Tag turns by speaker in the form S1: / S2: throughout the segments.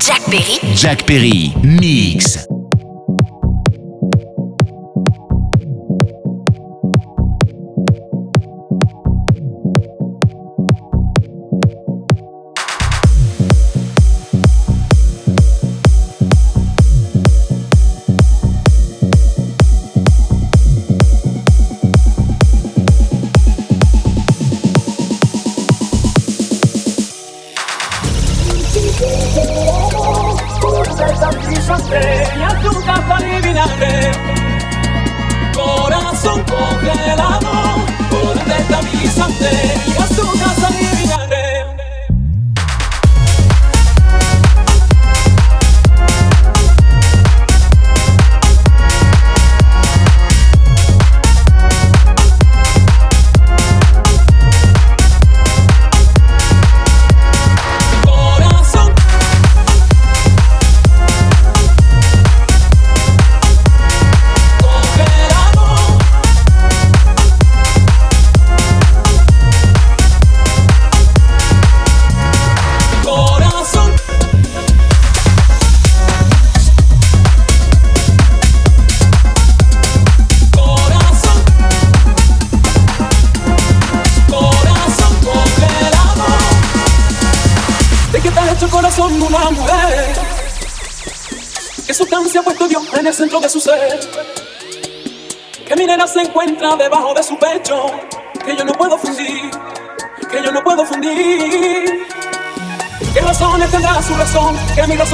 S1: Jack Perry.
S2: Jack Perry, mix.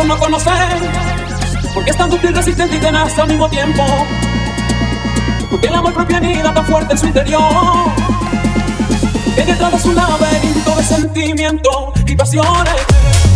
S3: Que mi razón no conoce? Porque es tan dúctil, resistente y tenaz al mismo tiempo. Porque el amor propio anida tan fuerte en su interior. Que detrás de su laberinto de sentimientos y pasiones.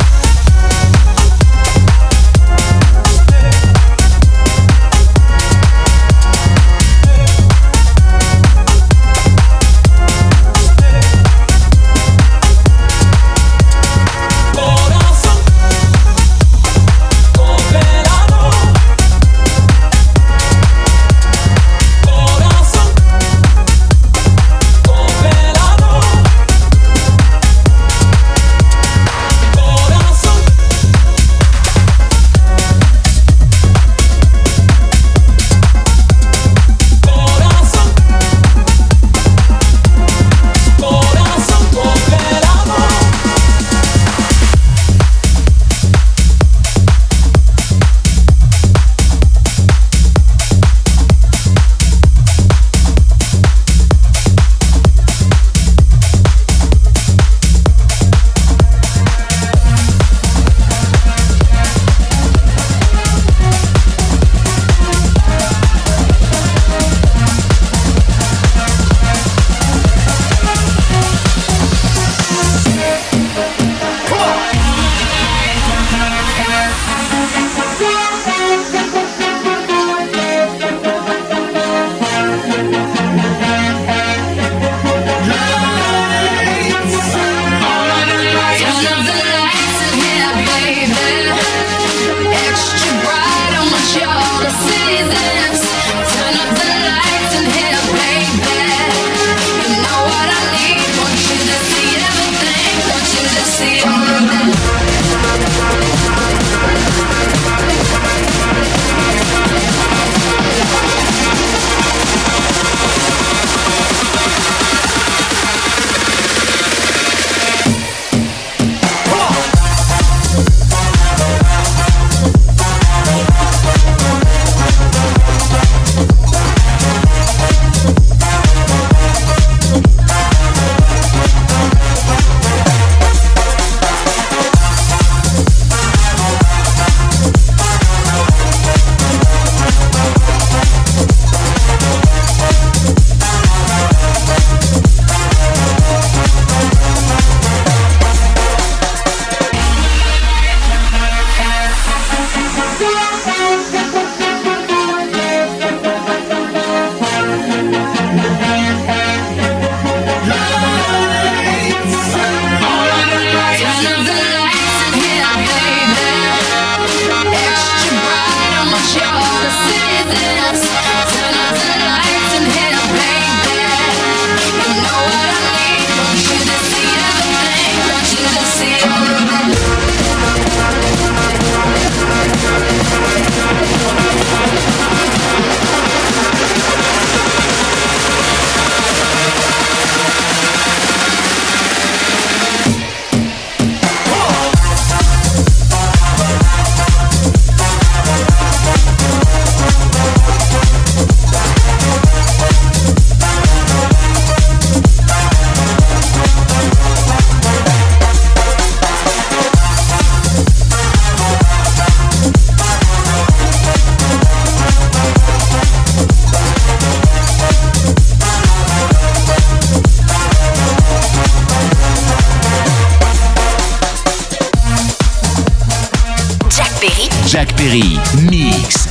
S2: Jacques Perry. Mix.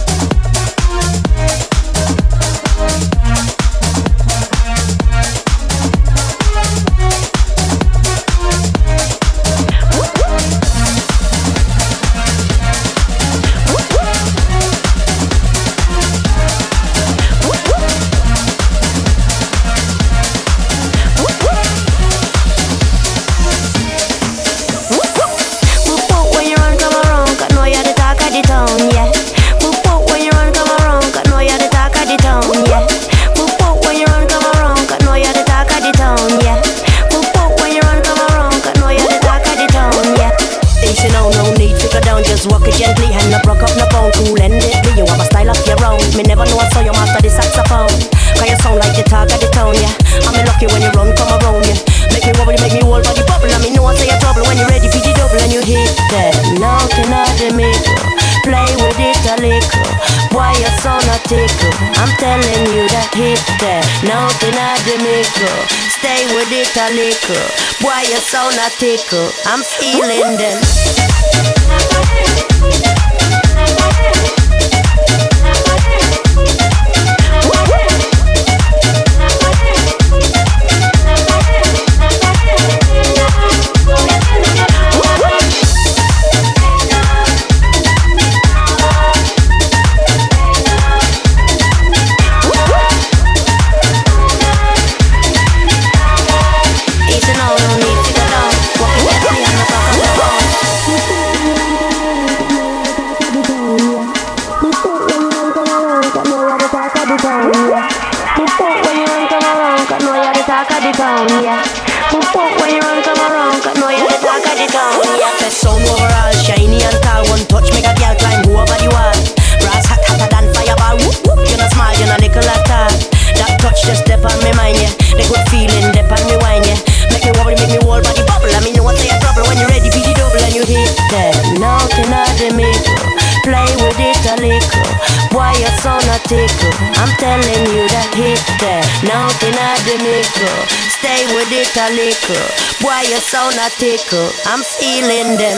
S4: stay with it a little. Boy, you sound a tickle, I'm feeling them. Move punk when you run, come around, cause know you're the talk of the town, yeah. Move punk when you run, come around, cause know you're the talk of the town, yeah. Best sound overall, shiny and tall, one touch make a girl climb over the wall. Brass hot hotter than fireball, whoop whoop, you're not small, you're not nickel at all. That touch just step on me mind, yeah. The good feeling, step on me wine, yeah. Make me wobble, make me whole body bubble. Let me know what's your trouble when you're ready beat it double and you hit them. Now, tonight, the middle, play with it a little. Why you so not tickle? I'm telling you that hit there. Nothing I the nickel Stay with it a little Why you so not tickle? I'm feeling them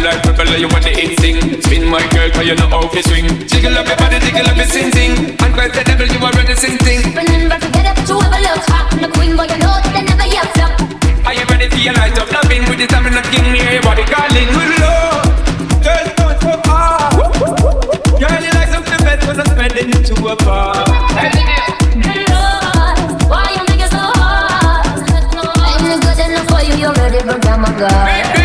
S5: Wild like rebel, you want the instinct Spin my girl, cause you know how to swing. Jiggle up your body, jiggle up your sin thing And quite the devil, you are ready sing thing
S6: Spinning back together, but you ever look hot And queen, boy, you know that they never yell up
S5: Are you ready for your light of loving? With the stamina king, hear your body calling. With love, girls don't stop hard Girl, you like something better, cause I'm spending it to a bar Hey,
S6: Why you make it so hard? I ain't good enough for you, you're ready, but I'm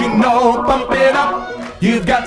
S7: you know, pump it up. You've got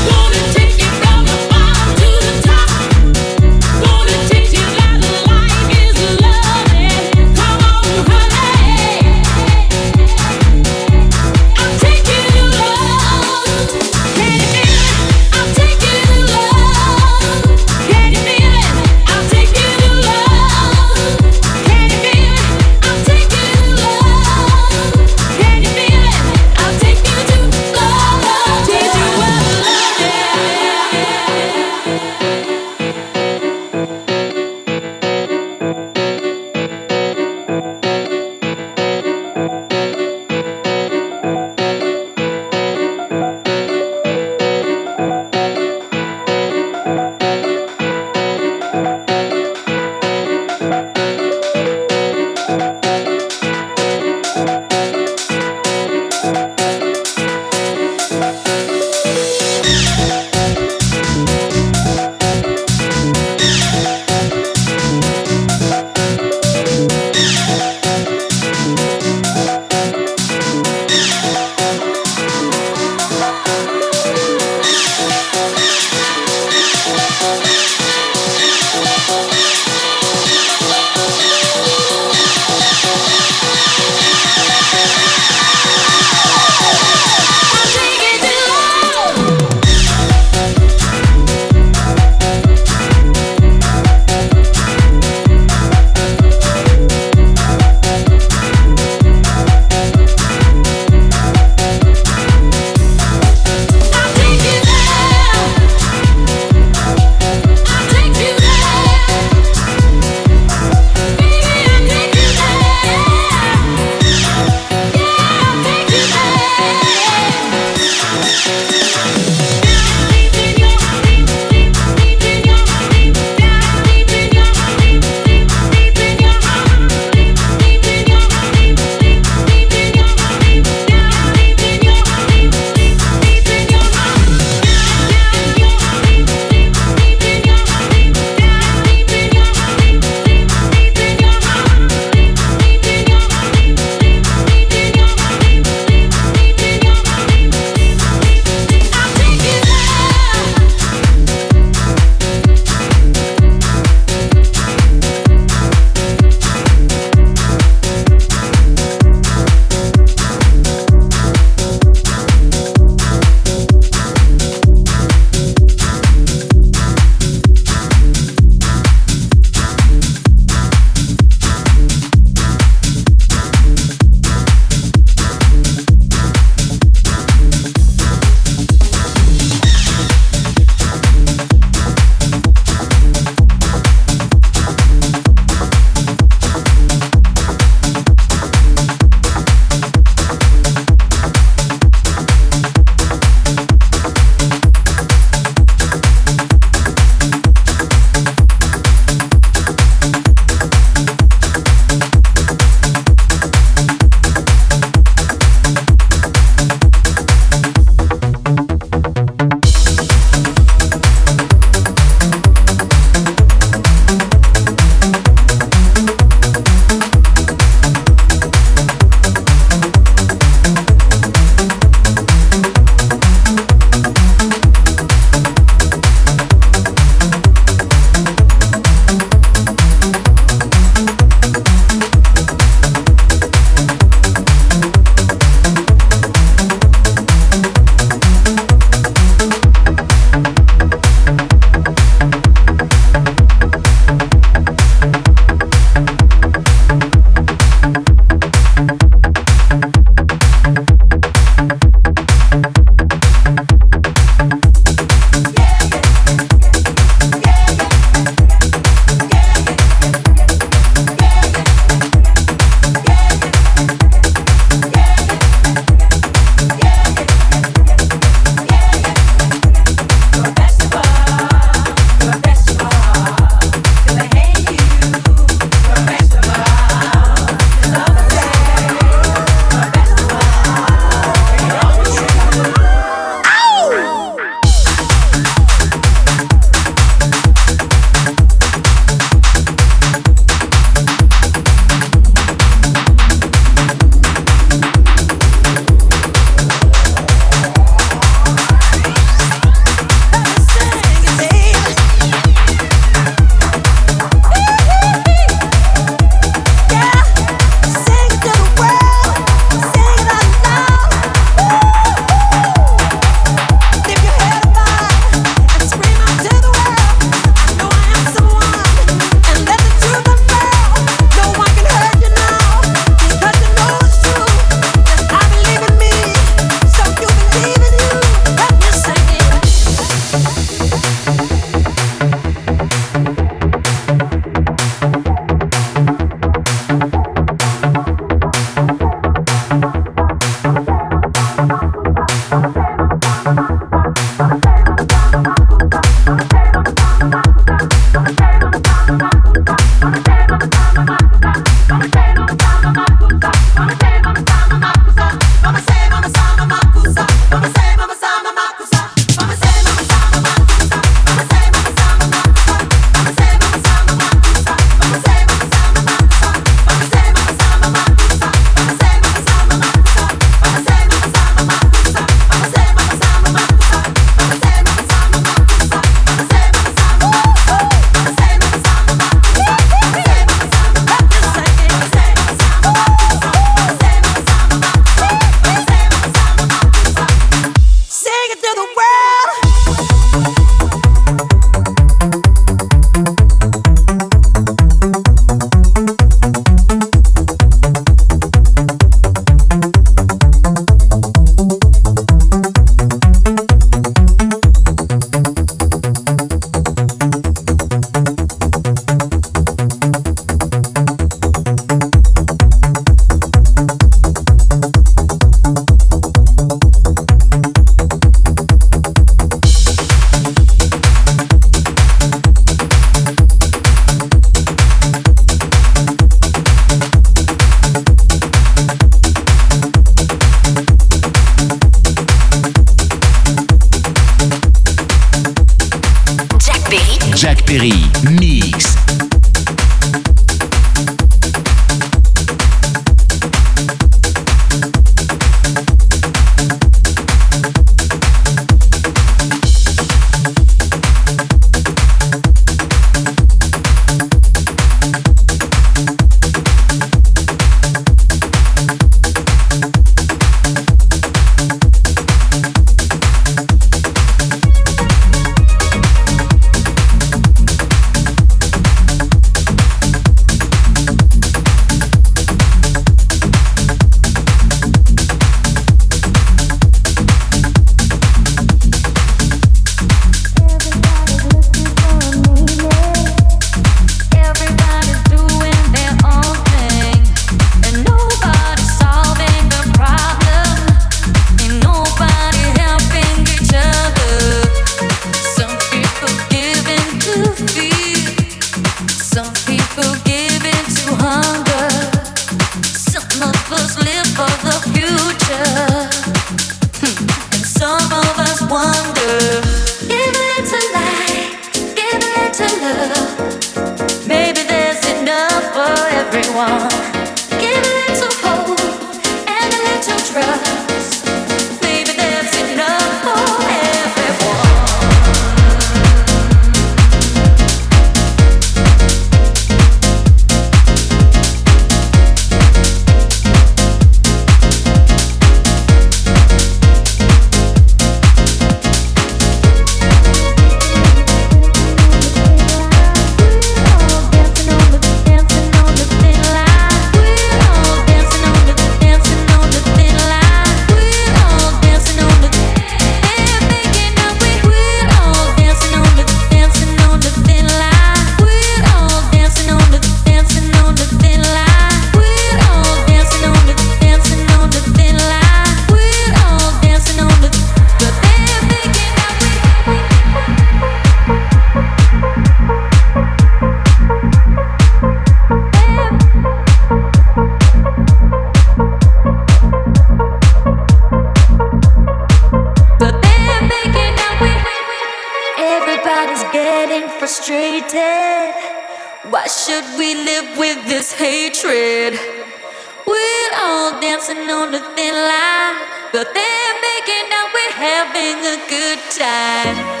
S8: time.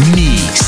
S2: Mix.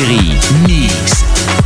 S2: Thank